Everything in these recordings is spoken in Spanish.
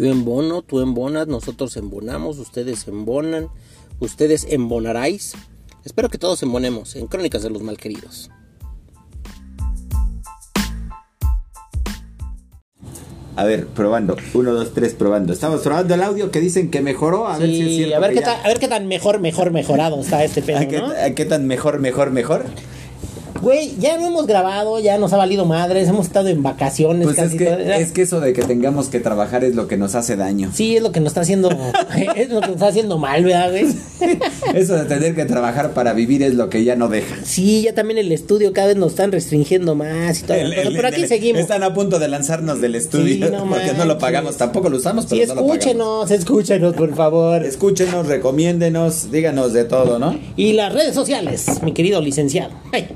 Yo embono, tú embonas, nosotros embonamos, ustedes embonan, ustedes embonaráis. Espero que todos embonemos en Crónicas de los Malqueridos. A ver, probando. Uno, dos, tres, probando. Estamos probando el audio que dicen que mejoró. A ver si es cierto. a ver, qué tan, a ver qué tan mejor, mejor, mejorado está este pedo, ¿A qué, ¿no? a qué tan mejor, mejor, mejor? Güey, ya no hemos grabado, ya nos ha valido madres, hemos estado en vacaciones Pues es casi todo- que, es que eso de que tengamos que trabajar es lo que nos hace daño. Sí, es lo que nos está haciendo, es lo que nos está haciendo mal, ¿verdad, güey? Eso de tener que trabajar para vivir es lo que ya no deja. Sí, ya también el estudio cada vez nos están restringiendo más y todo. El- pero, el- pero aquí el- seguimos. Están a punto de lanzarnos del estudio Sí, no porque no lo pagamos. Tampoco lo usamos, pero Sí, no lo pagamos. escúchenos, escúchenos, por favor. Escúchenos, recomiéndenos, díganos de todo, ¿no? Y las redes sociales, mi querido licenciado. Ay.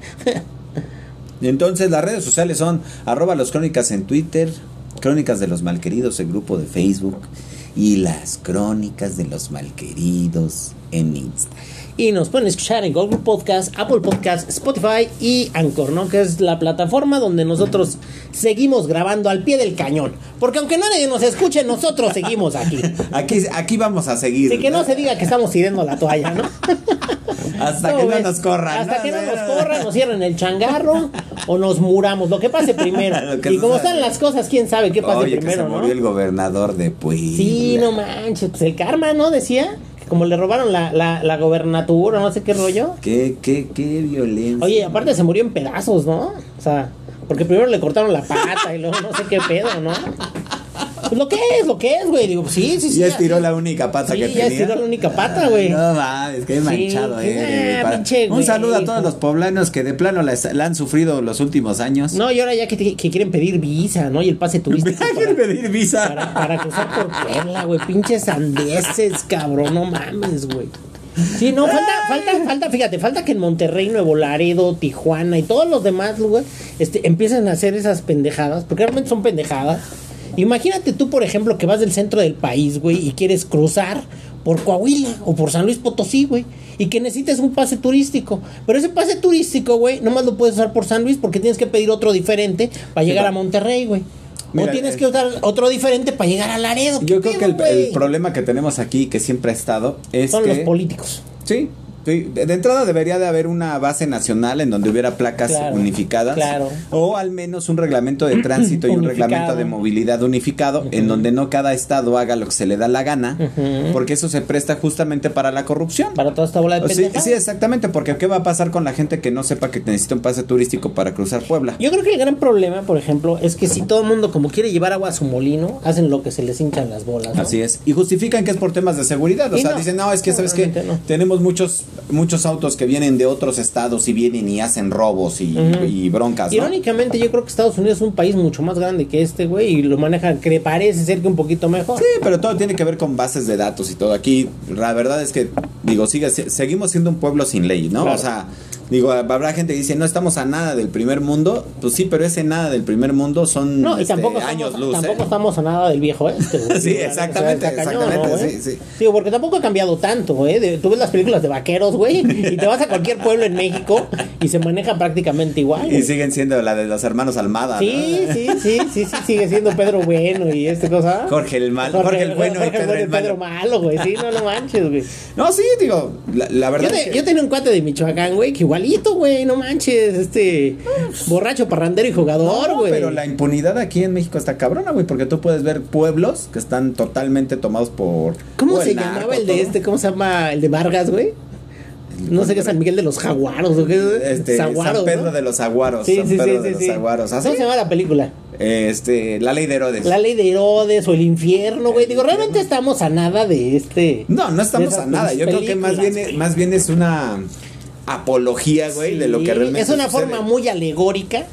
Entonces las redes sociales son arroba los crónicas en Twitter, crónicas de los malqueridos, el grupo de Facebook, y las crónicas de los malqueridos en Instagram. Y nos pueden escuchar en Google Podcast, Apple Podcast, Spotify y Anchor, ¿no? Que es la plataforma donde nosotros seguimos grabando al pie del cañón. Porque aunque nadie nos escuche, nosotros seguimos aquí. Aquí, aquí vamos a seguir. Así que no se diga que estamos tirando la toalla, ¿no? Hasta ¿Cómo que no nos corran. Hasta ¿no? que no nos corran, nos cierren el changarro o nos muramos. Lo que pase primero. Que y como están las cosas, quién sabe qué pase Oye, que primero, se ¿no? murió el gobernador de Puebla. Sí, no manches. Pues el karma, ¿no? Decía. Como le robaron la, la, la gobernatura, no sé qué rollo. Qué, qué, qué violencia. Oye, aparte se murió en pedazos, ¿no? O sea, porque primero le cortaron la pata y luego no sé qué pedo, ¿no? Pues lo que es, lo que es, güey. Digo, sí, sí, sí. ya ya- estiró la única pata Sí, que ya tenía. estiró la única pata, güey. No mames, qué manchado para- pinche Un saludo a todos los poblanos que de plano la, la han sufrido los últimos años. No, y ahora ya que, te- que quieren pedir visa, ¿no? Y el pase turístico. Quieren para- pedir visa. Para, para cruzar por Puebla, güey. Pinches andeses, cabrón. No mames, güey. Sí, no, falta, falta, falta, fíjate, falta que en Monterrey, Nuevo Laredo, Tijuana y todos los demás, güey, este, empiecen a hacer esas pendejadas, porque realmente son pendejadas. Imagínate tú, por ejemplo, que vas del centro del país, güey, y quieres cruzar por Coahuila o por San Luis Potosí, güey, y que necesites un pase turístico. Pero ese pase turístico, güey, nomás lo puedes usar por San Luis porque tienes que pedir otro diferente para llegar a Monterrey, güey. Mira, o tienes eh, que usar otro diferente para llegar a Laredo. ¿Qué Yo creo que el, problema que tenemos aquí, que siempre ha estado, es son que... los políticos. Sí, sí. De entrada debería de haber una base nacional en donde hubiera placas Claro, unificadas. claro. O al menos un reglamento de tránsito y un reglamento de movilidad unificado, en donde no cada estado haga lo que se le da la gana, porque eso se presta justamente para la corrupción. Para toda esta bola de Sí, sí, exactamente, porque ¿qué va a pasar con la gente que no sepa que necesita un pase turístico para cruzar Puebla? Yo creo que el gran problema, por ejemplo, es que si todo el mundo como quiere llevar agua a su molino, hacen lo que se les hinchan las bolas. ¿no? Así es. Y justifican que es por temas de seguridad. O Y sea, no. dicen, no, es que, ¿sabes no. Tenemos muchos, muchos autos que vienen de otros estados y vienen y hacen robos y, broncas, ¿no? Irónicamente, yo creo que Estados Unidos es un país mucho más grande que este, güey, y lo manejan, que parece ser que un poquito mejor. Sí, pero todo tiene que ver con bases de datos y todo. Aquí, la verdad es que, digo, sigue, seguimos siendo un pueblo sin ley, ¿no? Claro. O sea, digo, habrá gente que dice, no estamos a nada del primer mundo. Pues sí, pero ese nada del primer mundo son No, y este, tampoco, años estamos, luz. tampoco ¿eh? estamos a nada del viejo este, güey. Sí, exactamente, cañón, exactamente, güey? sí, sí. Digo, porque tampoco ha cambiado tanto, ¿eh? Tú ves las películas de vaqueros, güey, y te vas a cualquier pueblo en México y se maneja prácticamente igual. Y siguen siendo la de los hermanos Almada, Sí, ¿no? sí, sí, sí, sí, sigue siendo Pedro Bueno y este cosa. Jorge el mal- Jorge el bueno y Jorge Pedro el malo. Pedro malo, güey. Sí, no lo manches, güey. No, sí, digo, la, la verdad Yo, es te- que- yo tenía un cuate de Michoacán, güey, que igualito, güey, no manches, este borracho, parrandero y jugador, No, güey. pero la impunidad aquí en México está cabrona, güey, porque tú puedes ver pueblos que están totalmente tomados por... ¿Cómo se el llamaba narco, el de todo. este? ¿Cómo se llama el de Vargas, güey? No sé qué San Miguel de los Jaguaros o qué. Este, Zaguaros, San Pedro ¿no? de los Aguaros. Sí, San sí, Pedro sí, de los. ¿Ah, ¿Cómo se llama la película? Este, la ley de Herodes. La ley de Herodes o el infierno, güey. Digo, realmente estamos a nada de este. No, no estamos a nada. Yo creo que bien, más bien es una apología, güey, de lo que realmente Es una sucede. forma muy alegórica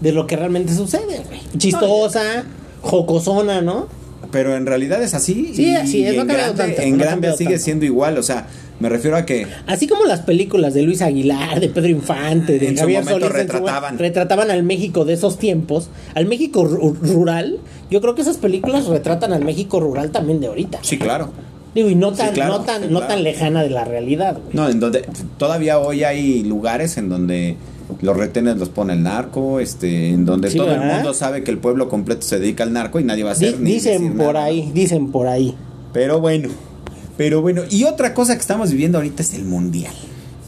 de lo que realmente sucede, güey. Chistosa, jocosona, ¿no? Pero en realidad es así. Sí, así es, no ha en cambiado grande, tanto, en no grande sigue tanto. siendo igual. O sea, me refiero a que Así como las películas de Luis Aguilar, de Pedro Infante, de En su Javier momento Solís, en su- retrataban. retrataban al México de esos tiempos, al México ru- rural. Yo creo que esas películas retratan al México rural también de ahorita. Sí, claro. Digo, y no Sí, tan, claro, no tan, no tan lejana de la realidad, güey. No, en donde todavía hoy hay lugares en donde los retenes los pone el narco, este, en donde Sí, todo el mundo sabe que el pueblo completo se dedica al narco y nadie va a hacer ni dicen por nada. ahí, dicen por ahí. Pero bueno, pero bueno, y otra cosa que estamos viviendo ahorita es el mundial.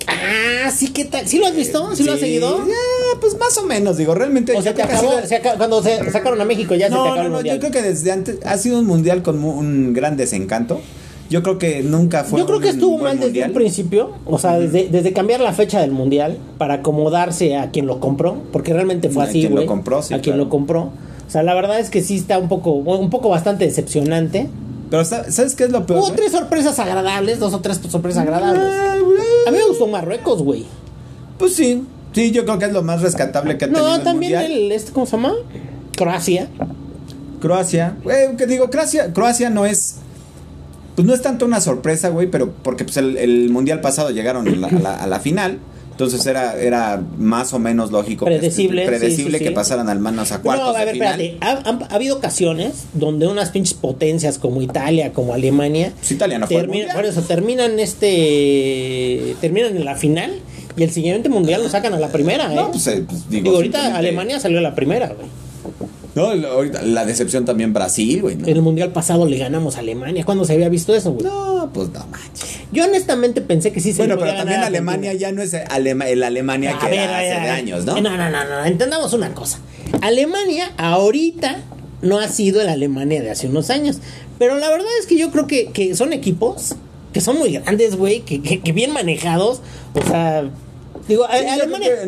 Ah, sí, ¿qué tal? ¿Sí lo has visto? ¿Sí, lo has seguido? Ya, pues más o menos, digo, realmente. O sea, te acabó, sido- se acabó- cuando se sacaron a México ya se te No, acabó no, el no, mundial. yo creo que desde antes ha sido un mundial con un gran desencanto. Yo creo que nunca fue Yo creo que estuvo mal desde mundial. un principio, o sea, desde, desde cambiar la fecha del mundial para acomodarse a quien lo compró, porque realmente fue A así, quien lo compró, sí, a quien claro. lo compró. O sea, la verdad es que sí está un poco, un poco bastante decepcionante. Pero sa- ¿sabes qué es lo peor? Hubo tres sorpresas agradables, dos o tres sorpresas agradables. Ah, A mí me gustó Marruecos, güey. Pues sí, sí, yo creo que es lo más rescatable que ha tenido No, el también el, este, ¿cómo se llama? Croacia. Croacia, que digo, Croacia, Croacia no es, pues no es tanto una sorpresa, güey, pero porque pues el, el mundial pasado llegaron a la, a la- a la final, entonces era, era más o menos lógico, que- Predecible, predecible sí, sí, que pasaran al menos a cuartos no, a de ver, final. espérate. Ha, han- ha habido ocasiones donde unas pinches potencias como Italia, como Alemania, Pues Italia no fue termina- por eso terminan este terminan en la final y el siguiente mundial lo sacan a la primera, ¿eh? No, pues, eh, pues, digo, Digo, ahorita Alemania salió a la primera, güey. No, la- ahorita la decepción también Brasil, güey. ¿no? En el mundial pasado le ganamos a Alemania. ¿Cuándo se había visto eso, güey? No, pues no manches. Yo honestamente pensé que sí se Bueno, podía pero también ganar Alemania ya no es Alema- el Alemania que ver, era hace ver. años, ¿no? No, no, no, no. Entendamos una cosa. Alemania ahorita no ha sido el Alemania de hace unos años. Pero la verdad es que yo creo que, que son equipos que son muy grandes, güey, que, que- que bien manejados. O sea, digo, Sí, Alemania. que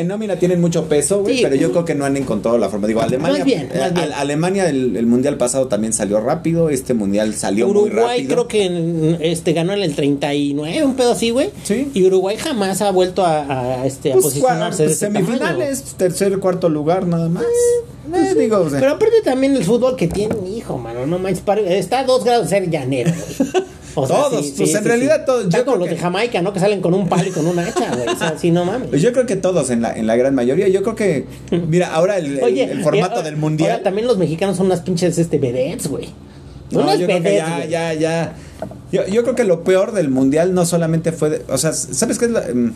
en, nómina, tienen mucho peso, güey, Sí. pero yo creo que no han encontrado la forma. Digo, Alemania, Más bien, eh, más bien. Ale- Alemania el, el mundial pasado también salió rápido, este mundial salió muy Uruguay rápido. creo que en- este ganó en el 39, un pedo así, güey. Sí. Y Uruguay jamás ha vuelto a, a, este, a pues, posicionarse de ese tamaño. semifinales, tercer, cuarto lugar nada más. Eh, digo, o sea, Pero aparte también el fútbol que tiene, hijo, mano, no manches, está a dos grados de ser llanero, güey. O Todos, pues, en realidad todos, Está yo como los de Jamaica, ¿no? Que salen con un palo y con un hacha, güey. O sea, sí, no mames. pues yo creo que todos en la, en la gran mayoría. Yo creo que, mira, ahora el, el- el formato eh, del mundial. ahora también los mexicanos son unas pinches este, vedettes, güey. No, unas yo creo que ya, ya, ya. Yo, yo creo que lo peor del mundial no solamente fue, de- o sea, ¿sabes qué es la- mm,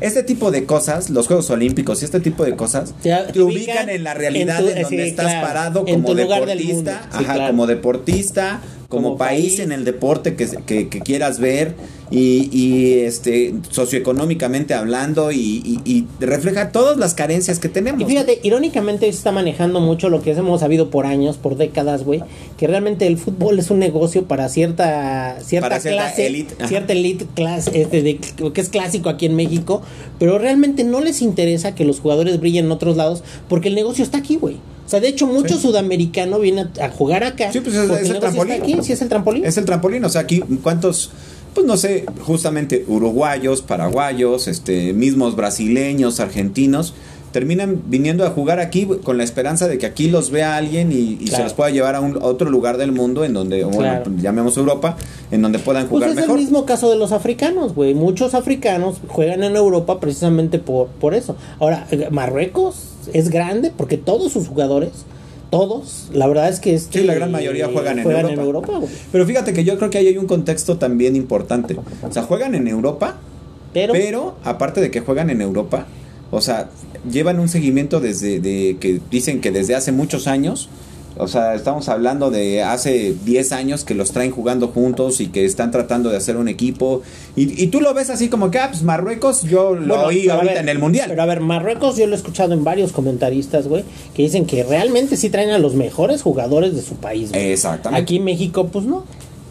este tipo de cosas, los Juegos Olímpicos y este tipo de cosas, Te- ubican en la realidad en tu- en donde sí, estás claro, parado como deportista, sí, ajá, claro. como deportista, como, Como país, país. en el deporte que, que, que quieras ver y, y, este socioeconómicamente hablando y, y- y refleja todas las carencias que tenemos. Y fíjate, irónicamente hoy se está manejando mucho lo que hemos sabido por años, por décadas, güey, que realmente el fútbol es un negocio para cierta cierta Para clase, elite, cierta elite clase, este, de- que es clásico aquí en México, pero realmente no les interesa que los jugadores brillen en otros lados porque el negocio está aquí, güey. O sea, de hecho, mucho Sí. sudamericano viene a, a jugar acá. Sí, pues es- es el trampolín. aquí, sí, es el trampolín. Es el trampolín, o sea, aquí cuántos, pues no sé, justamente uruguayos, paraguayos, este, mismos brasileños, argentinos, terminan viniendo a jugar aquí con la esperanza de que aquí los vea alguien y, y se los pueda llevar a, un, a otro lugar del mundo en donde, bueno, Claro. pues, llamemos Europa, en donde puedan Pues jugar es mejor. el mismo caso de los africanos, güey. Muchos africanos juegan en Europa precisamente por, por eso. Ahora, eh, Marruecos es grande porque todos sus jugadores, todos, la verdad es que este, Sí, la gran mayoría juegan en Europa. Pero fíjate que yo creo que ahí hay un contexto también importante. O sea, juegan en Europa, Pero, Pero, aparte de que juegan en Europa, o sea, llevan un seguimiento desde de, que dicen que desde hace muchos años. O sea, estamos hablando de hace 10 años que los traen jugando juntos y que están tratando de hacer un equipo. Y, y tú lo ves así como que, ah, pues Marruecos, yo lo Bueno, oí ahorita ver, en el Mundial. Pero a ver, Marruecos yo lo he escuchado en varios comentaristas, güey, que dicen que realmente sí traen a los mejores jugadores de su país, güey. Exactamente. Aquí en México, pues no.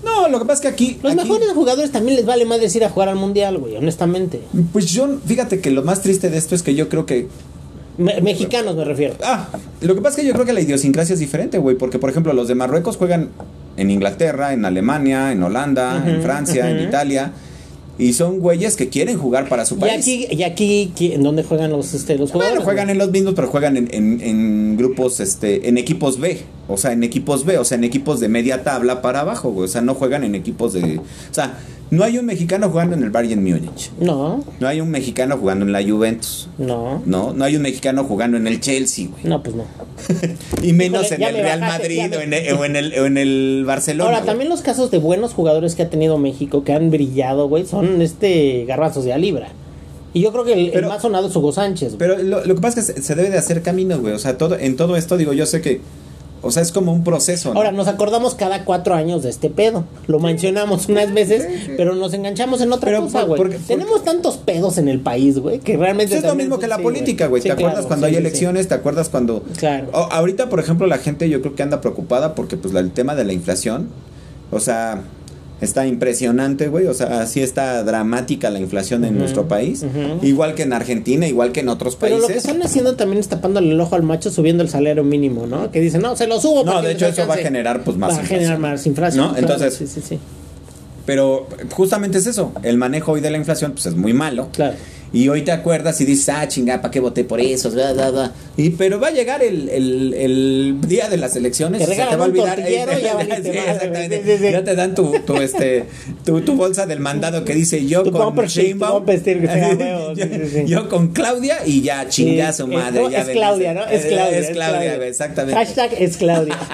no, lo que pasa es que aquí... Los aquí- mejores jugadores también les vale más decir a jugar al mundial, güey, honestamente. Pues yo, fíjate que lo más triste de esto es que yo creo que Me- mexicanos me refiero. Ah, lo que pasa es que yo creo que la idiosincrasia es diferente, güey, porque por ejemplo los de Marruecos juegan en Inglaterra, en Alemania, en Holanda, en Ujú, Francia, en ujú. Italia, y son güeyes que quieren jugar para su Y país. aquí, y aquí, ¿qui- ¿en dónde juegan los, este, los bueno, jugadores? juegan en los mismos, pero juegan en, en- en grupos, este, en equipos B. o sea, en equipos B, o sea, en equipos de media tabla para abajo, güey. O sea, no juegan en equipos de. O sea, no hay un mexicano jugando en el Bayern Múnich. No, No hay un mexicano jugando en la Juventus. no. No, no hay un mexicano jugando en el Chelsea, güey. No, pues no. Y menos Híjole, en el me Real bajaste, Madrid me- o en el, o en el, o en el Barcelona. Ahora, güey. también los casos de buenos jugadores que ha tenido México, que han brillado, güey, son este garbanzos de a libra. Y yo creo que el, el más sonado es Hugo Sánchez. güey. Pero lo, lo que pasa es que se, se debe de hacer camino, güey. O sea, todo, en todo esto, digo, yo sé que. O sea, es como un proceso. ¿no? Ahora, nos acordamos cada cuatro años de este pedo. Lo mencionamos unas veces, pero nos enganchamos en otra Pero cosa, güey. Tenemos tantos pedos en el país, güey, que realmente... Pues es lo mismo que la sí, política, güey. Sí, ¿Te acuerdas cuando sí, hay elecciones? ¿Te acuerdas cuando... Claro. O- ahorita, por ejemplo, la gente yo creo que anda preocupada porque pues la- el tema de la inflación, o sea, está impresionante, güey. O sea, sí está dramática la inflación en nuestro país. Igual que en Argentina, igual que en otros Pero lo que países. están haciendo también es tapándole el ojo al macho subiendo el salario mínimo, ¿no? Que dicen, no, se lo subo. No, para de hecho, eso va a alcance". generar, pues, más Va a generar más inflación. ¿No? claro, Entonces- Sí, sí, sí. Pero justamente es eso. El manejo hoy de la inflación, pues es muy malo. Claro. Y hoy te acuerdas y dices, ah, chinga, ¿para qué voté por eso? Bla, bla, bla. Y, pero va a llegar el, el, el día de las elecciones. Te se te va a olvidar. eh, ya valiste sí, madre, exactamente. sí, sí, sí. Ya te dan tu, tu, este, tu, tu bolsa del mandado que dice yo Tu con Sheinbaum, yo, con Claudia y ya chinga su madre. ya es ven, Claudia, ¿no? Es Claudia. Es Claudia, exactamente. Hashtag es Claudia.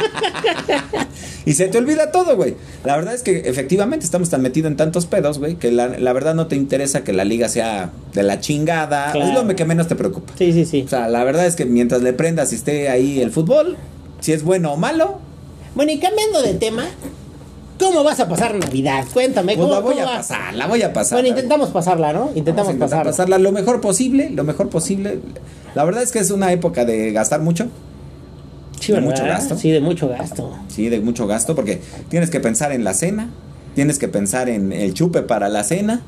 Y se te olvida todo, güey. La verdad es que efectivamente estamos tan metidos en tantos pedos, güey, que la, la verdad no te interesa que la liga sea de la chingada. Claro. Es lo que menos te preocupa. Sí, sí, sí. O sea, la verdad es que mientras le prendas y esté ahí el fútbol, si es bueno o malo, Bueno, y cambiando de tema, ¿cómo vas a pasar Navidad? Cuéntame, pues ¿cómo, la voy cómo a pasar, la voy a pasar. Bueno, intentamos pasarla, ¿no? Intentamos pasarla. pasarla lo mejor posible, lo mejor posible. La verdad es que es una época de gastar mucho, Sí, de ¿verdad? mucho gasto. Sí, de mucho gasto. sí, de mucho gasto, porque tienes que pensar en la cena, tienes que pensar en el chupe para la cena,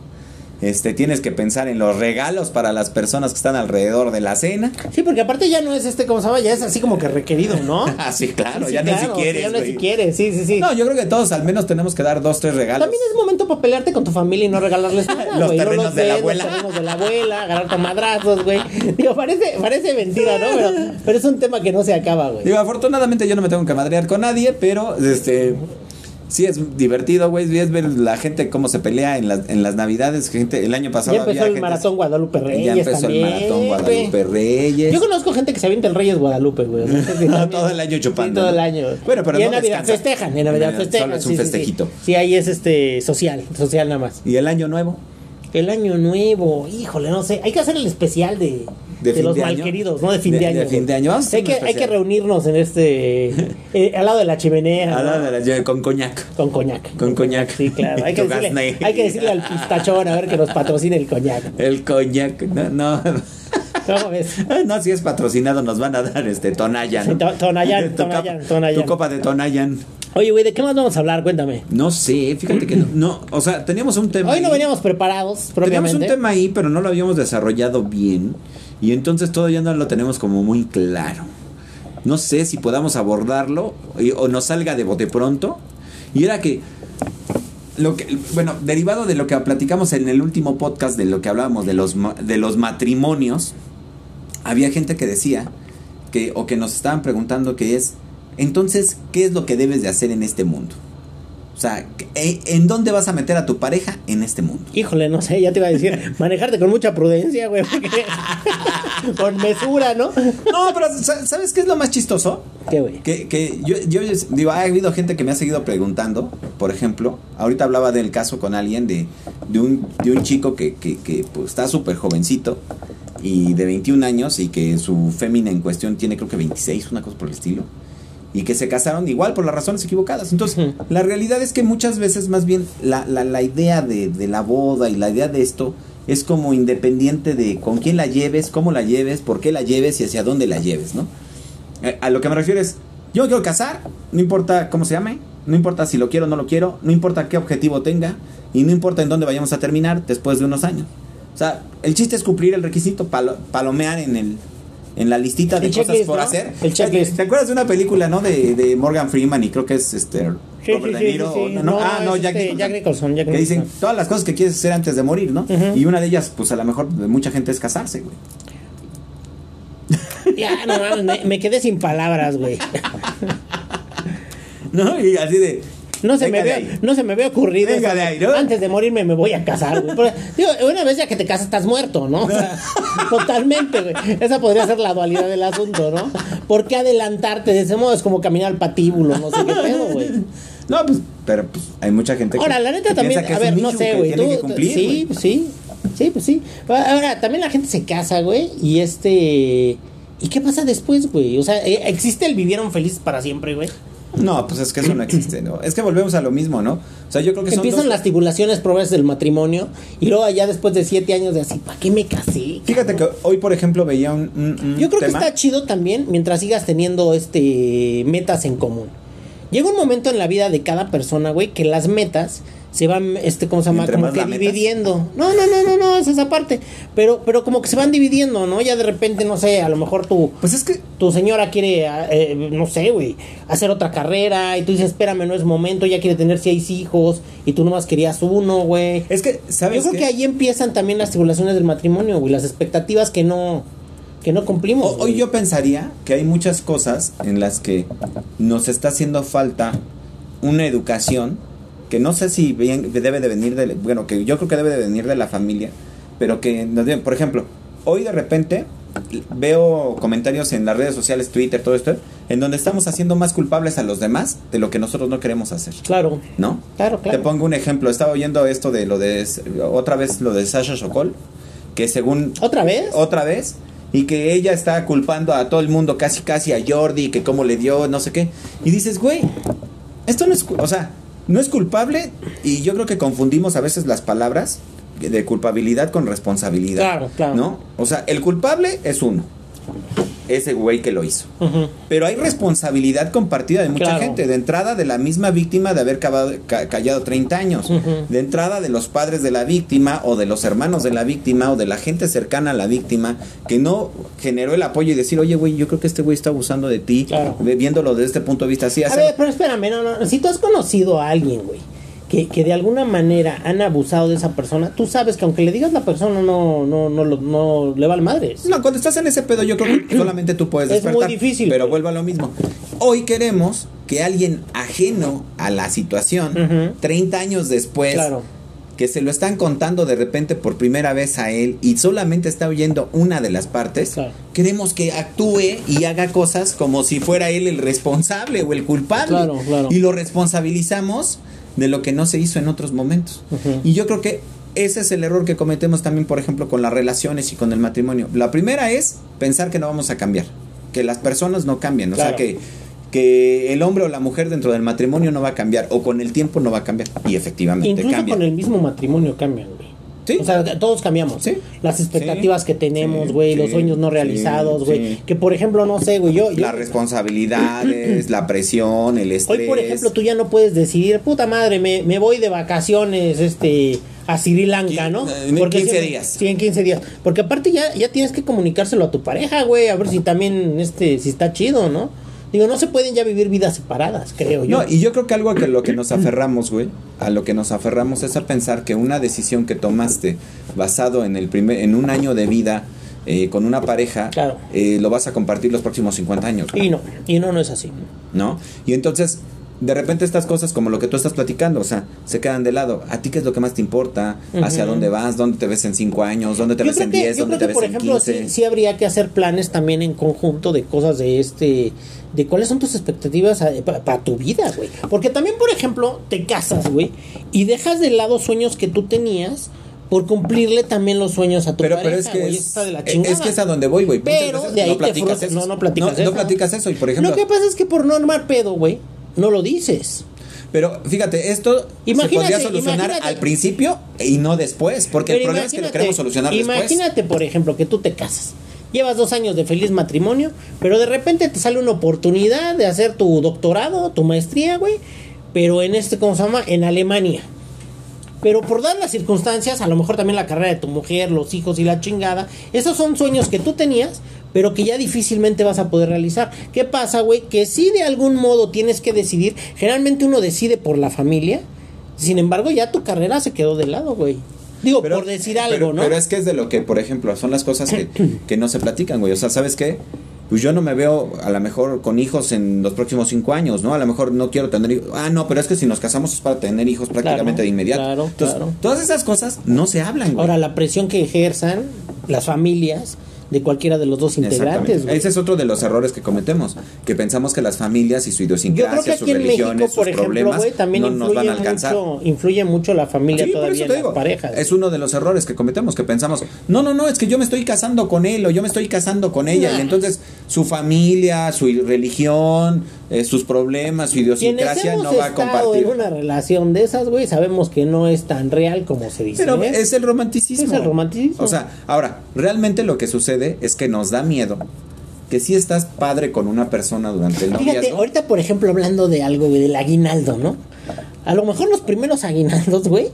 este, tienes que pensar en los regalos para las personas que están alrededor de la cena. Sí, porque aparte ya no es este, ¿cómo se llama? Ya es así como que requerido, ¿no? Ah, sí, claro, Sí, ya claro, ni si quieres. Ya no si quieres, sí, sí, sí. No, yo creo que todos al menos tenemos que dar dos, tres regalos. También es momento para pelearte con tu familia y no regalarles nada, Los. No terrenos de la abuela. Los terrenos de la abuela, agarrar con madrazos, güey. Digo, parece, parece mentira, ¿no? Pero, pero es un tema que no se acaba, güey. Digo, afortunadamente yo no me tengo que madrear con nadie, pero este sí es divertido, güey, es ver la gente cómo se pelea en las en las Navidades, gente el año pasado Ya empezó había el gente- maratón Guadalupe Reyes Ya empezó también, el maratón Guadalupe. Reyes. Yo conozco gente que se avienta el Reyes Guadalupe, güey. Todo el año chupando, Sí, todo el año. Bueno, pero y no en Navidad descansa. festejan, en Navidad Solo festejan. es un sí, sí, sí. festejito. Sí, ahí es este social, social nada más. y el año nuevo. El año nuevo, híjole, no sé. Hay que hacer el especial de, ¿De de, fin los de año? malqueridos, ¿no? De fin de, De- año. de fin de año. Vamos hay, que, hay que reunirnos en este. eh, al lado de la chimenea. Ah, ¿no? no, no, no, con coñac. Con coñac. Con coñac. Sí, claro. Hay que, decirle, hay que decirle al pistachón a ver que nos patrocine el coñac. El coñac. No, no. ¿Cómo ves? No, si es patrocinado nos van a dar este Tonayan. Sí, to- Tonayan, Tu Tonayan. Tu copa de Tonayan. Oye, güey, ¿de qué más vamos a hablar? Cuéntame. No sé, fíjate que no, no, o sea, teníamos un tema Hoy no veníamos preparados, Teníamos un tema ahí, pero no lo habíamos desarrollado bien y entonces todavía no lo tenemos como muy claro. No sé si podamos abordarlo o nos salga de bote pronto. Y era que lo que bueno, derivado de lo que platicamos en el último podcast de lo que hablábamos de los de los matrimonios, había gente que decía que o que nos estaban preguntando que es entonces, ¿qué es lo que debes de hacer en este mundo? O sea, ¿en en dónde vas a meter a tu pareja en este mundo? Híjole, no sé, ya te iba a decir, manejarte con mucha prudencia, güey, porque- con mesura, ¿no? No, pero sa- ¿sabes qué es lo más chistoso? ¿Qué, güey? Que, que yo, yo digo, ha habido gente que me ha seguido preguntando, por ejemplo, ahorita hablaba del caso con alguien de, de, un, de un chico que, que, que, pues, está súper jovencito y de 21 años y que su fémina en cuestión tiene creo que 26, una cosa por el estilo. Y que se casaron igual por las razones equivocadas. Entonces, la realidad es que muchas veces más bien la, la, la idea de, de la boda y la idea de esto es como independiente de con quién la lleves, cómo la lleves, por qué la lleves y hacia dónde la lleves, ¿no? Eh, a lo que me refiero es, yo me quiero casar, no importa cómo se llame, no importa si lo quiero o no lo quiero, no importa qué objetivo tenga y no importa en dónde vayamos a terminar después de unos años. O sea, el chiste es cumplir el requisito, palo- palomear en el en la listita de El cosas checklist, por ¿no? hacer. El checklist. ¿Te acuerdas de una película, no? De, de Morgan Freeman y creo que es este Sí, Robert sí, De sí, no, ah, no, Jack, este, Nicholson. Jack Nicholson, Jack Que dicen Nicholson. todas las cosas que quieres hacer antes de morir, ¿no? Y una de ellas, pues a lo mejor de mucha gente es casarse, güey. Ya, no mames, me, me quedé sin palabras, güey. ¿No? Y así de. No se, me "Venga de había, ahí". no se me había ocurrido. Venga eso de ahí, ¿no? Antes de morirme me voy a casar, güey. Pero, digo, una vez ya que te casas estás muerto, ¿no? O sea, totalmente, güey. Esa podría ser la dualidad del asunto, ¿no? ¿Por qué adelantarte de ese modo? Es como caminar al patíbulo, no sé qué pedo, güey. No, pues, pero pues hay mucha gente que. Ahora, la neta también, a ver, no sé, güey. tú- cumplir, sí, pues sí. Sí, pues sí. Ahora, también la gente se casa, güey, y este... ¿Y qué pasa después, güey? O sea, ¿existe el vivieron felices para siempre, güey? No, pues es que eso no existe, ¿no? Es que volvemos a lo mismo, ¿no? O sea, yo creo que son Empiezan dos- las tribulaciones propias del matrimonio y luego ya después de siete años de así, ¿para qué me casé? Fíjate que hoy, por ejemplo, veía un, un- un Yo creo tema. que está chido también mientras sigas teniendo este metas en común. Llega un momento en la vida de cada persona, güey, que las metas se van, este, ¿cómo se llama? ¿Entre Como que dividiendo. No, no, no, no, no, es esa parte. Pero, pero como que se van dividiendo, ¿no? Ya de repente, no sé, a lo mejor tu, Pues es que tu señora quiere, eh, no sé, güey, hacer otra carrera y tú dices, espérame, no es momento, ya quiere tener seis hijos y tú nomás querías uno, güey. Es que, ¿sabes Yo creo qué? que ahí empiezan también las tribulaciones del matrimonio, güey, las expectativas que no que no cumplimos. O- hoy yo pensaría que hay muchas cosas en las que nos está haciendo falta una educación que no sé si bien debe de venir de bueno que yo creo que debe de venir de la familia pero que nos por ejemplo hoy de repente veo comentarios en las redes sociales Twitter todo esto en donde estamos haciendo más culpables a los demás de lo que nosotros no queremos hacer Claro, ¿no? claro, claro. Te pongo un ejemplo. Estaba oyendo esto de lo de. Otra vez lo de Sasha Sokol. Que según. ¿Otra vez? Otra vez. Y que ella está culpando a todo el mundo, casi casi a Jordi, que cómo le dio, no sé qué. Y dices, güey, esto no es. O sea, no es culpable. Y yo creo que confundimos a veces las palabras de culpabilidad con responsabilidad. Claro, claro. ¿No? O sea, el culpable es uno. Ese güey que lo hizo. Pero hay responsabilidad compartida de mucha Claro. gente. De entrada de la misma víctima de haber cavado- ca- callado 30 años. De entrada de los padres de la víctima o de los hermanos de la víctima o de la gente cercana a la víctima que no generó el apoyo y decir, oye, güey, yo creo que este güey está abusando de ti. Claro. Viéndolo desde este punto de vista así. A hacer- ver, pero espérame, no, no. Si tú has conocido a alguien, güey, que, que de alguna manera han abusado de esa persona, tú sabes que aunque le digas la persona no, no, no, no le vale madres. No, cuando estás en ese pedo, yo creo que solamente tú puedes Es muy despertar. difícil, Pero vuelvo a lo mismo. Hoy queremos que alguien ajeno a la situación, Ujú. 30 años después, Claro. que se lo están contando de repente por primera vez a él y solamente está oyendo una de las partes, Claro. queremos que actúe y haga cosas como si fuera él el responsable o el culpable. Claro, claro. Y lo responsabilizamos de lo que no se hizo en otros momentos. Y yo creo que ese es el error que cometemos también, por ejemplo, con las relaciones y con el matrimonio. La primera es pensar que no vamos a cambiar, que las personas no cambian, o sea, que, que el hombre o la mujer dentro del matrimonio no va a cambiar, o con el tiempo no va a cambiar. Y efectivamente Incluso cambia. con el mismo matrimonio cambian, güey. Sí. O sea, todos cambiamos. Sí. Las expectativas Sí. que tenemos, Sí, güey, los sueños no realizados, güey. sí. Que por ejemplo, no sé, güey, yo, yo- Las responsabilidades, la presión, el estrés. Hoy, por ejemplo, tú ya no puedes decidir, puta madre, me, me voy de vacaciones este a Sri Lanka, ¿no? en 15 siempre- días. Sí, en 15 días. Porque aparte ya, ya tienes que comunicárselo a tu pareja, güey, a ver si también, este, si está chido, ¿no? Digo, no se pueden ya vivir vidas separadas, creo yo. No, y yo creo que algo a que lo que nos aferramos, güey, a lo que nos aferramos es a pensar que una decisión que tomaste basado en el primer, en un año de vida eh, con una pareja, Claro. eh, lo vas a compartir los próximos 50 años, güey, Y no, y no, no es así. ¿no? Y entonces, de repente estas cosas como lo que tú estás platicando, o sea, se quedan de lado. ¿A ti qué es lo que más te importa? ¿Hacia Ujú. dónde vas? ¿Dónde te ves en 5 años? ¿Dónde te yo ves en que, 10? yo ¿Dónde creo te que, ves por en ejemplo, 15? sí, sí habría que hacer planes también en conjunto de cosas de este, de cuáles son tus expectativas para tu vida, güey. Porque también, por ejemplo, te casas, güey, y dejas de lado sueños que tú tenías por cumplirle también los sueños a tu pero, pareja, pero es que güey, es, está de la es chingada. que es a donde voy, güey. Pero de ahí no te platicas eso. No, no platicas no, eso. no platicas eso. Y por ejemplo, Lo que pasa es que por no armar pedo, güey, no lo dices. Pero fíjate, esto Imagínate, se podría solucionar imagínate. al principio y no después, porque el problema es que lo imagínate- queremos solucionar después. Imagínate, por ejemplo, que tú te casas. Llevas dos años de feliz matrimonio, pero de repente te sale una oportunidad de hacer tu doctorado, tu maestría, güey. Pero en este, ¿cómo se llama? En Alemania. Pero por dar las circunstancias, a lo mejor también la carrera de tu mujer, los hijos y la chingada, esos son sueños que tú tenías, pero que ya difícilmente vas a poder realizar. ¿Qué pasa, güey? Que si de algún modo tienes que decidir, generalmente uno decide por la familia, sin embargo ya tu carrera se quedó de lado, güey. Digo, Pero- por decir algo, pero- ¿no? Pero es que es de lo que, por ejemplo, son las cosas que, que no se platican, güey. O sea, ¿sabes qué? pues yo no me veo a lo mejor con hijos en los próximos cinco años, ¿no? A lo mejor no quiero tener hijos. Ah, no, pero es que si nos casamos es para tener hijos prácticamente Claro, de inmediato. claro, Entonces, claro. todas esas cosas no se hablan, güey. Ahora, la presión que ejerzan las familias de cualquiera de los dos integrantes. Ese es otro de los errores que cometemos, que pensamos que las familias y su idiosincrasia, sus religiones, México, por sus ejemplo, problemas también no nos van a alcanzar. mucho, influye mucho la familia Sí, todavía en te las digo. parejas. Es uno de los errores que cometemos, que pensamos, no, no, no, es que yo me estoy casando con él o yo me estoy casando con ella. Nah. Y entonces su familia, su religión, eh, sus problemas, su idiosincrasia no va a compartir. en una relación de esas, güey, sabemos que no es tan real como se dice. Pero ¿eh? es el romanticismo. Es el romanticismo. O sea, ahora, realmente lo que sucede es que nos da miedo que si estás padre con una persona durante el Fíjate, noviazgo. ahorita, por ejemplo, hablando de algo, güey, del aguinaldo, ¿no? A lo mejor los primeros aguinaldos, güey,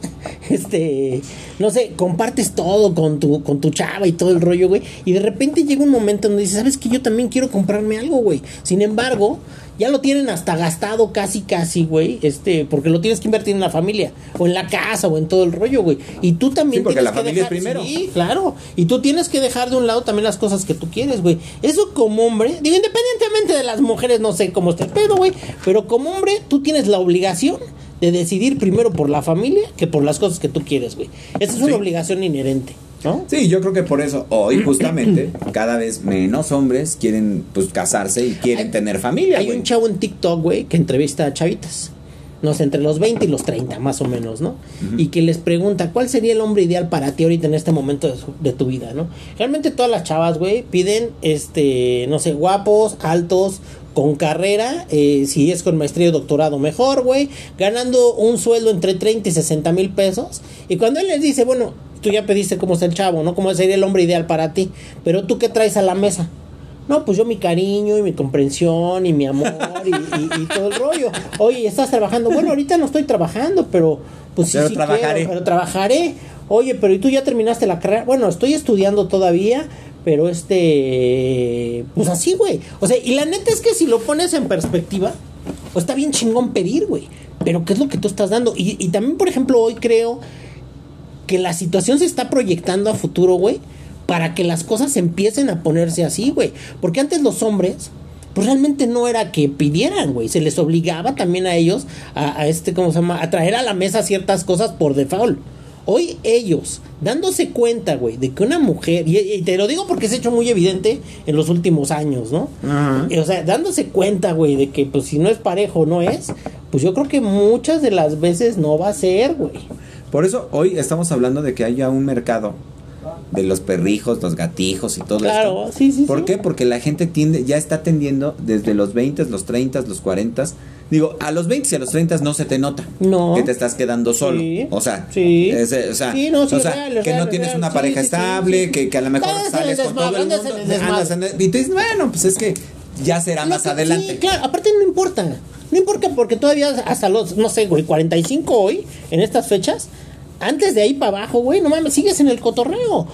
este, no sé, compartes todo con tu, con tu chava y todo el rollo, güey, y de repente llega un momento donde dices, ¿sabes que Yo también quiero comprarme algo, güey. Sin embargo, ya lo tienen hasta gastado casi, casi, güey, este, porque lo tienes que invertir en la familia, o en la casa, o en todo el rollo, güey. Y tú también Sí, porque tienes la que familia es primero. Sí, claro. Y tú tienes que dejar de un lado también las cosas que tú quieres, güey. Eso como hombre, digo, independientemente de las mujeres, no sé cómo esté el pedo, güey. Pero como hombre, tú tienes la obligación de decidir primero por la familia que por las cosas que tú quieres, güey. Esa es una obligación inherente, ¿no? Sí, yo creo que por eso hoy justamente cada vez menos hombres quieren pues casarse y quieren Hay- tener familia, Hay güey. un chavo en TikTok, güey, que entrevista a chavitas. No sé, entre los 20 y los 30, más o menos, ¿no? Y que les pregunta, ¿cuál sería el hombre ideal para ti ahorita en este momento de, su- de tu vida, ¿no? Realmente todas las chavas, güey, piden, este, no sé, guapos, altos, con carrera, eh, si es con maestría o doctorado, mejor, güey, ganando un sueldo entre 30 y 60 mil pesos. Y cuando él les dice, bueno, tú ya pediste cómo es el chavo, ¿no? ¿Cómo sería el hombre ideal para ti? Pero tú, ¿qué traes a la mesa? No, pues yo mi cariño y mi comprensión y mi amor y, y- y todo el rollo. Oye, ¿estás trabajando? Bueno, ahorita no estoy trabajando, pero pues sí, Pero sí trabajaré. quiero, pero trabajaré. Oye, pero ¿y tú ya terminaste la carrera? Bueno, estoy estudiando todavía, pero este... Pues así, güey. O sea, y la neta es que si lo pones en perspectiva, pues está bien chingón pedir, güey. Pero ¿qué es lo que tú estás dando? Y, y también, por ejemplo, hoy creo que la situación se está proyectando a futuro, güey, para que las cosas empiecen a ponerse así, güey. Porque antes los hombres, pues realmente no era que pidieran, güey. Se les obligaba también a ellos a, a este, ¿cómo se llama? A traer a la mesa ciertas cosas por default. Hoy ellos, dándose cuenta, güey, de que una mujer, y, y te lo digo porque se ha hecho muy evidente en los últimos años, ¿no? Ajá. Eh, O sea, dándose cuenta, güey, de que pues si no es parejo, no es, pues yo creo que muchas de las veces no va a ser, güey. Por eso hoy estamos hablando de que haya un mercado de los perrijos, los gatijos y todo Claro, esto. sí, sí, ¿Por sí. qué? Porque la gente tiende, ya está tendiendo desde los 20, los 30, los 40. Digo, a los 20 y a los 30 no se te nota No. que te estás quedando solo. Sí. O sea, Sí. es, o sea, Sí, no, sí, o sea, real, que real, no es tienes real. una pareja estable. Que, que a lo mejor sales con todo el mundo. andas y tú dices, bueno, pues es que ya será más adelante. Sí, claro, aparte no importa. No importa porque todavía hasta los, no sé, güey, 45 hoy, en estas fechas, antes de ahí para abajo, güey, no mames, sigues en el cotorreo.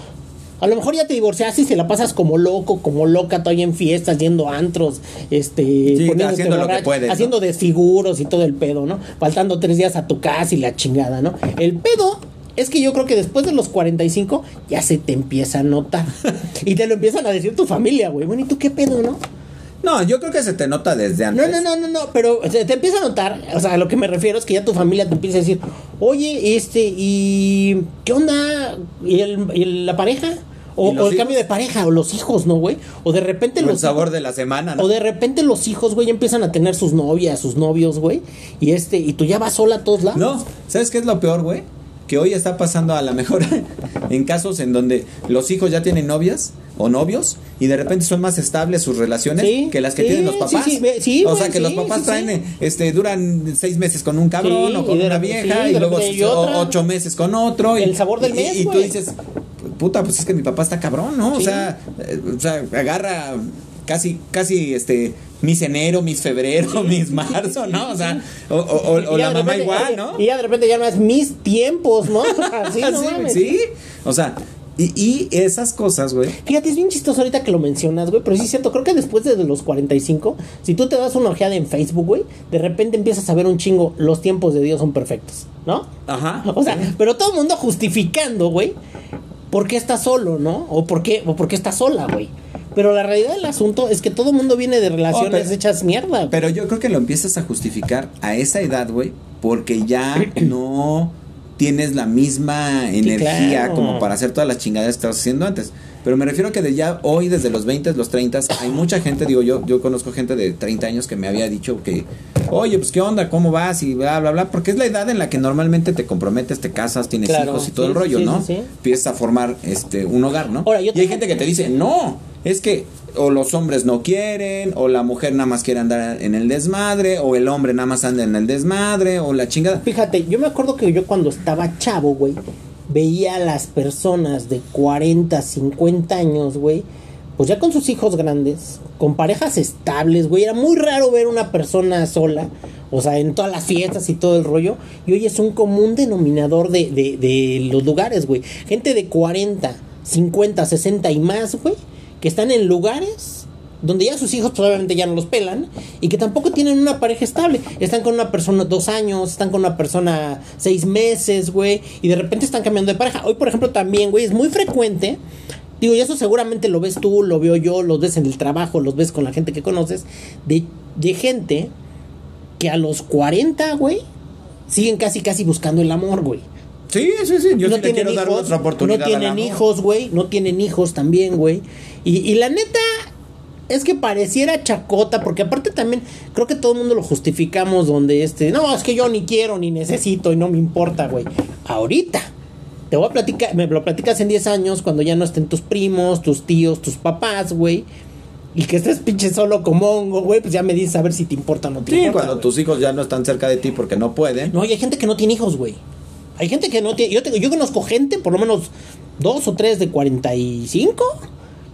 A lo mejor ya te divorciaste y se la pasas como loco, como loca, todavía en fiestas, yendo a antros, este, haciendo lo que borracho, puedes, ¿no? haciendo desfiguros y todo el pedo, ¿no? Faltando tres días a tu casa y la chingada, ¿no? El pedo es que yo creo que después de los 45 ya se te empieza a notar. y te lo empiezan a decir tu familia, güey. Bueno, ¿y tú qué pedo, no? No, yo creo que se te nota desde antes. No, no, no, no, no, pero se te empieza a notar, o sea, a lo que me refiero es que ya tu familia te empieza a decir, oye, este, ¿y qué onda? ¿Y, el, y el- la pareja? O, ¿Y los o el hijos? cambio de pareja, o los hijos, ¿no, güey? O de repente El los sabor de la semana, ¿no? o de repente los hijos, güey, empiezan a tener sus novias, sus novios, güey, y este, y tú ya vas sola a todos lados. No, ¿sabes qué es lo peor, güey? Que hoy está pasando a lo mejor en casos en donde los hijos ya tienen novias o novios y de repente son más estables sus relaciones Sí, que las que sí, tienen los papás. sí, sí, ve- sí, o sea, que los papás traen, este, duran seis meses con un cabrón o con una vieja y luego y ocho meses con otro. Y, El sabor del y- mes, Y, tú güey. dices, puta, pues es que mi papá está cabrón, ¿no? O sea, eh, o sea, agarra casi, casi, este, mis enero, mis febrero, mis marzo, ¿no? O sea, o, o- la mamá repente- igual, ¿no? Y ya de repente ya no es mis tiempos, ¿no? Así, no sí, mames. sí. O sea, y, y esas cosas, güey. Fíjate, es bien chistoso ahorita que lo mencionas, güey, pero sí es cierto, creo que después de los 45, si tú te das una ojeada en Facebook, güey, de repente empiezas a ver un chingo, los tiempos de Dios son perfectos, ¿no? Ajá. O sea, pero todo el mundo justificando, güey, por qué está solo, ¿no? O por qué, o por qué está sola, güey. Pero la realidad del asunto es que todo el mundo viene de relaciones Oh, pero- hechas mierda. güey. Pero yo creo que lo empiezas a justificar a esa edad, güey, porque ya no tienes la misma energía claro. como para hacer todas las chingadas que estabas haciendo antes. Pero me refiero a que de ya hoy, desde los 20, los 30, hay mucha gente, digo yo, yo conozco gente de 30 años que me había dicho que, oye, pues qué onda, cómo vas y bla, bla, bla, porque es la edad en la que normalmente te comprometes, te casas, tienes Claro, hijos y todo sí, el rollo, sí, ¿no? sí, sí. Empiezas a formar este un hogar, ¿no? Ahora, yo y hay gente que te dice, no, es que o los hombres no quieren, o la mujer nada más quiere andar en el desmadre, o el hombre nada más anda en el desmadre, o la chingada. Fíjate, yo me acuerdo que yo cuando estaba chavo, güey, veía a las personas de 40, 50 años, güey, pues ya con sus hijos grandes, con parejas estables, güey, era muy raro ver una persona sola, o sea, en todas las fiestas y todo el rollo, y hoy es un común denominador de, de, de los lugares, güey. Gente de 40, 50, 60 y más, güey, que están en lugares donde ya sus hijos probablemente ya no los pelan y que tampoco tienen una pareja estable. Están con una persona dos años, están con una persona seis meses, güey, y de repente están cambiando de pareja. Hoy, por ejemplo, también, güey, es muy frecuente. Digo, y eso seguramente lo ves tú, lo veo yo, los ves en el trabajo, los ves con la gente que conoces, de, de gente que a los 40, güey, siguen casi, casi buscando el amor, güey Sí, sí, sí, yo no sí le quiero dar hijos, otra oportunidad. no tienen hijos, güey, no tienen hijos también, güey. Y, y la neta es que pareciera chacota, porque aparte también creo que todo el mundo lo justificamos donde este, no, es que yo ni quiero ni necesito y no me importa, güey. Ahorita te voy a platicar, me lo platicas en 10 años cuando ya no estén tus primos, tus tíos, tus papás, güey. Y que estés pinche solo como hongo, güey, pues ya me dices a ver si te importa o no te Sí, importa. cuando güey. tus hijos ya no están cerca de ti porque no pueden. No, y hay gente que no tiene hijos, güey. Hay gente que no tiene. Yo, tengo- yo conozco gente, por lo menos dos o tres de 45,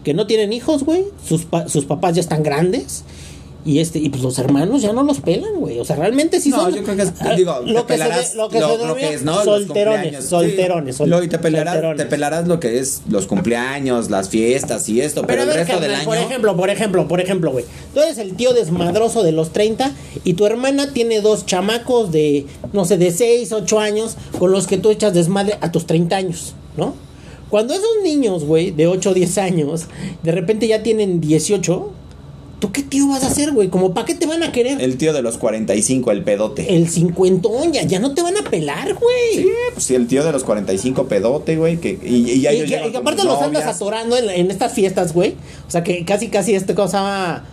que no tienen hijos, güey. Sus, pa- sus papás ya están grandes. Y este y pues los hermanos ya no los pelan, güey. O sea, realmente sí no, son. yo creo que es, Ah, digo, lo te que se pelarás lo que se denomina es, ¿no? Los Solterones, cumpleaños. solterones, Sí. sol- Lo- y te pelarás, solterones. te pelarás lo que es los cumpleaños, las fiestas y esto, pero, Pero, el ver, resto del año. por ejemplo, por ejemplo, por ejemplo, güey. Tú eres el tío desmadroso de los 30 y tu hermana tiene dos chamacos de, no sé, de 6, 8 años con los que tú echas desmadre a tus 30 años, ¿no? Cuando esos niños, güey, de 8 o 10 años, de repente ya tienen 18, ¿tú qué tío vas a hacer, güey? Como, ¿para qué te van a querer? El, El tío de los 45, el pedote. 50 ya, ya no te van a pelar, güey. Sí, pues sí, el tío de los 45 pedote, güey, que y, y ya Y, que- llegan y aparte los andas atorando en, en estas fiestas, güey. O sea, que casi, casi este cosa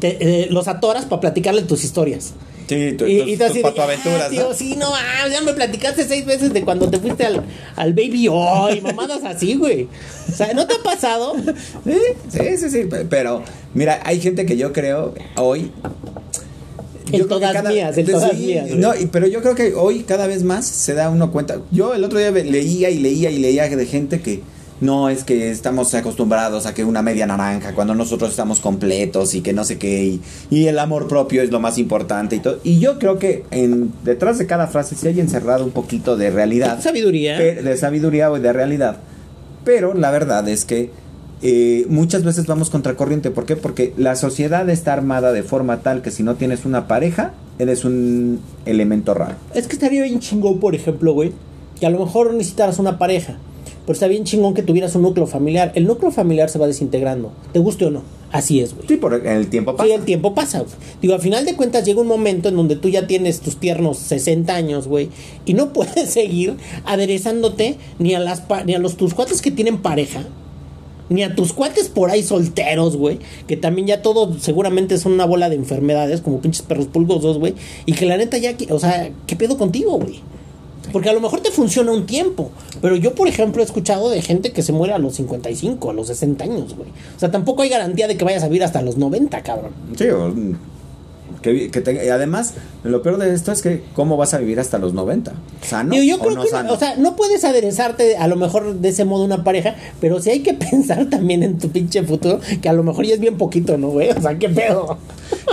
te- eh, los atoras para platicarle tus historias. Sí, Y, y tú así de, "Ah, tío, ¿no? sí, no, ah, ya me platicaste seis veces de cuando te fuiste al, al Baby Hoy, mamadas así, güey. O sea, ¿no te ha pasado? Sí, sí, sí, sí, pe- pero mira, hay gente que yo creo hoy El yo que todas mías, el sí, todas mías, güey. No, y- pero yo creo que hoy cada vez más se da uno cuenta. Yo el otro día leía y leía y leía de gente que no es que estamos acostumbrados a que una media naranja cuando nosotros estamos completos y que no sé qué y, y el amor propio es lo más importante y todo. Y yo creo que en detrás de cada frase se hay encerrado un poquito de realidad Sabiduría. de sabiduría o de realidad. Pero la verdad es que eh, muchas veces vamos contracorriente. ¿Por qué? Porque la sociedad está armada de forma tal que si no tienes una pareja, eres un elemento raro. Es que estaría bien chingón, por ejemplo, güey, que a lo mejor necesitaras una pareja, pero está bien chingón que tuvieras un núcleo familiar. El núcleo familiar se va desintegrando, te guste o no. Así es, güey. Sí, por el tiempo pasa. Sí, el tiempo pasa, güey. Digo, al final de cuentas llega un momento en donde tú ya tienes tus tiernos 60 años, güey, y no puedes seguir aderezándote ni a las pa- ni a los tus cuates que tienen pareja, ni a tus cuates por ahí solteros, güey, que también ya todo seguramente son una bola de enfermedades, como pinches perros pulgosos, güey, y que la neta ya, o sea, ¿qué pedo contigo, güey? Porque a lo mejor te funciona un tiempo, pero yo, por ejemplo, he escuchado de gente que se muere a los 55, a los 60 años, güey. O sea, tampoco hay garantía de que vayas a vivir hasta los 90, cabrón. Sí, o, mm, que, te- además, lo peor de esto es que cómo vas a vivir hasta los 90. ¿Sano yo o no que, sano? o sea, no puedes aderezarte a lo mejor de ese modo una pareja, pero sí hay que pensar también en tu pinche futuro, que a lo mejor ya es bien poquito, ¿no, güey? O sea, qué pedo.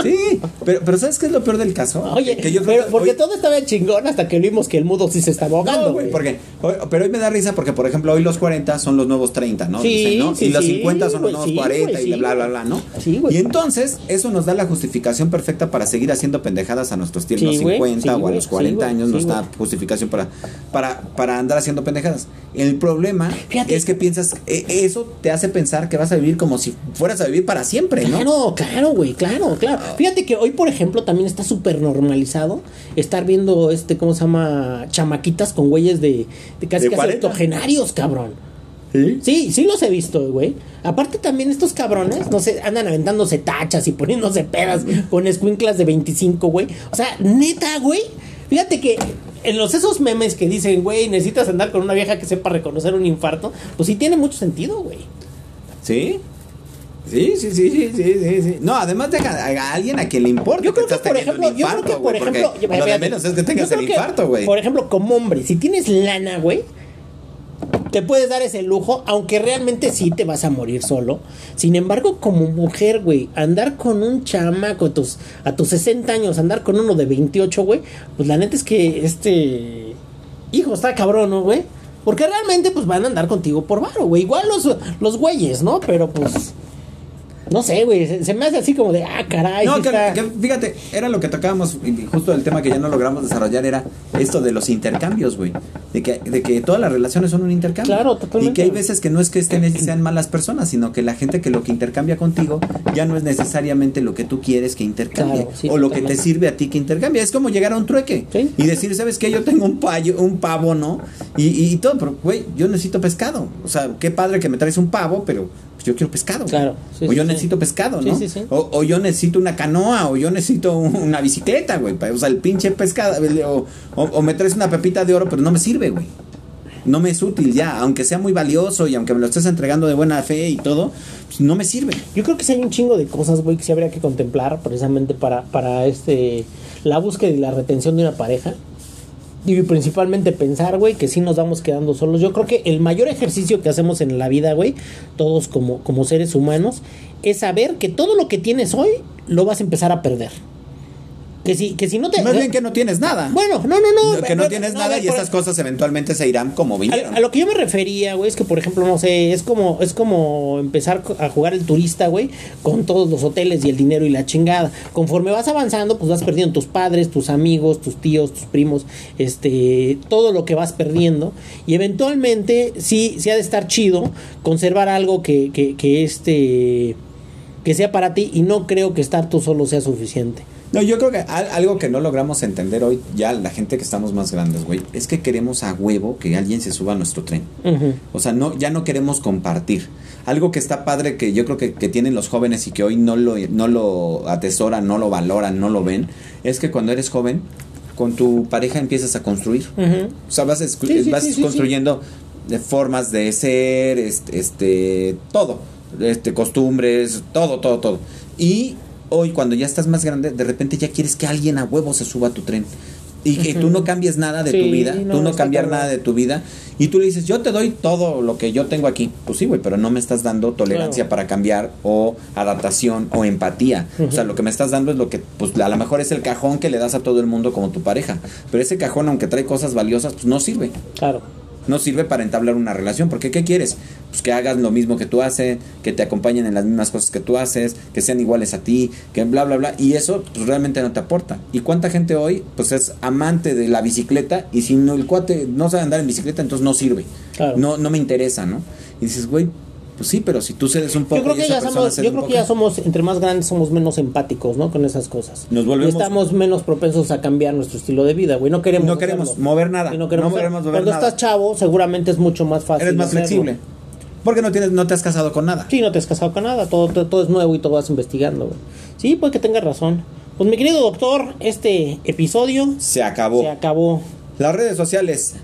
Sí, pero, pero ¿sabes qué es lo peor del caso? Oye, que yo creo pero que porque hoy- todo estaba chingón hasta que vimos que el mudo sí se estaba ahogando. No, güey, porque hoy- pero hoy me da risa porque, por ejemplo, hoy los 40 son los nuevos 30, ¿no? Sí, Dicen, ¿no? sí, y los sí, 50 son los nuevos sí, 40 güey, y bla, bla, güey. bla, ¿no? Sí, güey. y entonces, eso nos da la justificación perfecta para seguir haciendo pendejadas a nuestros tiernos Sí, güey, 50 sí, o a los 40 sí, güey, años, nos da justificación para, para, para andar haciendo pendejadas. El problema Fíjate. es que piensas, eh, eso te hace pensar que vas a vivir como si fueras a vivir para siempre, ¿no? Claro, claro, güey, claro, claro. Fíjate que hoy, por ejemplo, también está súper normalizado estar viendo, este, ¿cómo se llama? Chamaquitas con güeyes de, de casi ¿De casi 40? octogenarios, cabrón. ¿Sí? Sí, sí los he visto, güey. Aparte también estos cabrones, no sé, andan aventándose tachas y poniéndose pedas con escuinclas de 25, güey. O sea, neta, güey. Fíjate que en los esos memes que dicen, güey, necesitas andar con una vieja que sepa reconocer un infarto, pues sí tiene mucho sentido, güey. ¿Sí? Sí, sí, sí, sí, sí, sí, sí. No, además deja a alguien a quien le importa. Yo creo que, por ejemplo, yo creo que, por ejemplo, lo de menos es que tengas el infarto, güey. Por ejemplo, como hombre, si tienes lana, güey, te puedes dar ese lujo, aunque realmente sí te vas a morir solo. Sin embargo, como mujer, güey, andar con un chamaco a tus, a tus 60 años, andar con uno de 28, güey, pues la neta es que este hijo está cabrón, ¿no, güey? Porque realmente, pues van a andar contigo por varo, güey. Igual los, los güeyes, ¿no? Pero pues. No sé, güey. Se, se me hace así como de, ah, caray. No, que, está- que fíjate, era lo que tocábamos, y justo el tema que ya no logramos desarrollar era esto de los intercambios, güey. De que, de que todas las relaciones son un intercambio. Claro, totalmente. Y que hay veces que no es que estén, sean malas personas, sino que la gente que lo que intercambia contigo ya no es necesariamente lo que tú quieres que intercambie. Claro, sí, o lo que te sirve a ti que intercambie. Es como llegar a un trueque Sí. y decir, ¿sabes qué? Yo tengo un, payo, un pavo, ¿no? Y, y, y todo, pero, güey, yo necesito pescado. O sea, qué padre que me traes un pavo, pero pues, yo quiero pescado. Claro, sí, o yo sí. necesito pescado, ¿no? sí, sí. O, o yo necesito una canoa, o yo necesito un- una bicicleta, güey. O sea, el pinche pescado. O, o, o me traes una pepita de oro, pero no me sirve, güey. No me es útil ya, aunque sea muy valioso y aunque me lo estés entregando de buena fe y todo, pues no me sirve. Yo creo que sí hay un chingo de cosas, güey, que sí habría que contemplar precisamente para, para este la búsqueda y la retención de una pareja. Y principalmente pensar, güey, que sí nos vamos quedando solos. Yo creo que el mayor ejercicio que hacemos en la vida, güey, todos como, como seres humanos, es saber que todo lo que tienes hoy lo vas a empezar a perder. Que si, que si no te... Más bien que no tienes nada. Bueno, no, no, no. que no tienes no, nada ver, y esas cosas eventualmente se irán como vinieron. a, a lo que yo me refería, güey, es que por ejemplo, no sé, es como es como empezar a jugar el turista, güey, con todos los hoteles y el dinero y la chingada. Conforme vas avanzando, pues vas perdiendo tus padres, tus amigos, tus tíos, tus primos, este, todo lo que vas perdiendo y eventualmente sí sí ha de estar chido conservar algo que que que este que sea para ti y no creo que estar tú solo sea suficiente. No, yo creo que al- algo que no logramos entender hoy, ya la gente que estamos más grandes, güey, es que queremos a huevo que alguien se suba a nuestro tren. O sea, no, ya no queremos compartir. Algo que está padre que yo creo que, que tienen los jóvenes y que hoy no lo, no lo atesoran, no lo valoran, no lo ven, es que cuando eres joven, con tu pareja empiezas a construir. O sea, vas, Sí, sí, vas sí, construyendo de formas de ser, este, este, todo, este, costumbres, todo, todo, todo. Y hoy cuando ya estás más grande, de repente ya quieres que alguien a huevo se suba a tu tren. Y que tú no cambies nada de tu vida, no, tú no cambiar nada de tu vida. Y tú le dices, yo te doy todo lo que yo tengo aquí. Pues sí, güey, pero no me estás dando tolerancia Claro. para cambiar o adaptación o empatía. O sea, lo que me estás dando es lo que, pues a lo mejor es el cajón que le das a todo el mundo como tu pareja. Pero ese cajón, aunque trae cosas valiosas, pues no sirve. Claro. No sirve para entablar una relación. Porque ¿qué quieres? Pues que hagas lo mismo que tú haces, que te acompañen en las mismas cosas que tú haces, que sean iguales a ti, que bla, bla, bla. Y eso pues realmente no te aporta. ¿Y cuánta gente hoy pues es amante de la bicicleta y si no, el cuate no sabe andar en bicicleta, entonces no sirve? Claro. No, no me interesa, ¿no? Y dices, güey, pues sí, pero si tú cedes un poco Yo creo que ya somos, yo creo que ya somos, entre más grandes somos menos empáticos, ¿no? Con esas cosas. Nos volvemos- Y estamos menos propensos a cambiar nuestro estilo de vida, güey. No queremos No queremos hacerlo. mover nada. Y no queremos No mover Cuando nada. estás chavo, seguramente es mucho más fácil. eres más hacerlo. flexible. Porque no tienes, no te has casado con nada. Sí, no te has casado con nada, todo, todo, todo es nuevo y todo vas investigando, güey. Sí, puede que tengas razón. Pues mi querido doctor, este episodio Se acabó. se acabó. Las redes sociales.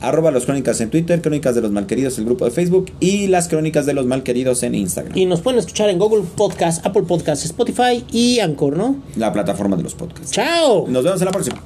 Arroba los crónicas en Twitter, crónicas de los malqueridos el grupo de Facebook y las crónicas de los malqueridos en Instagram. Y nos pueden escuchar en Google Podcast, Apple Podcast, Spotify y Anchor, ¿no? La plataforma de los podcasts. ¡Chao! Nos vemos en la próxima.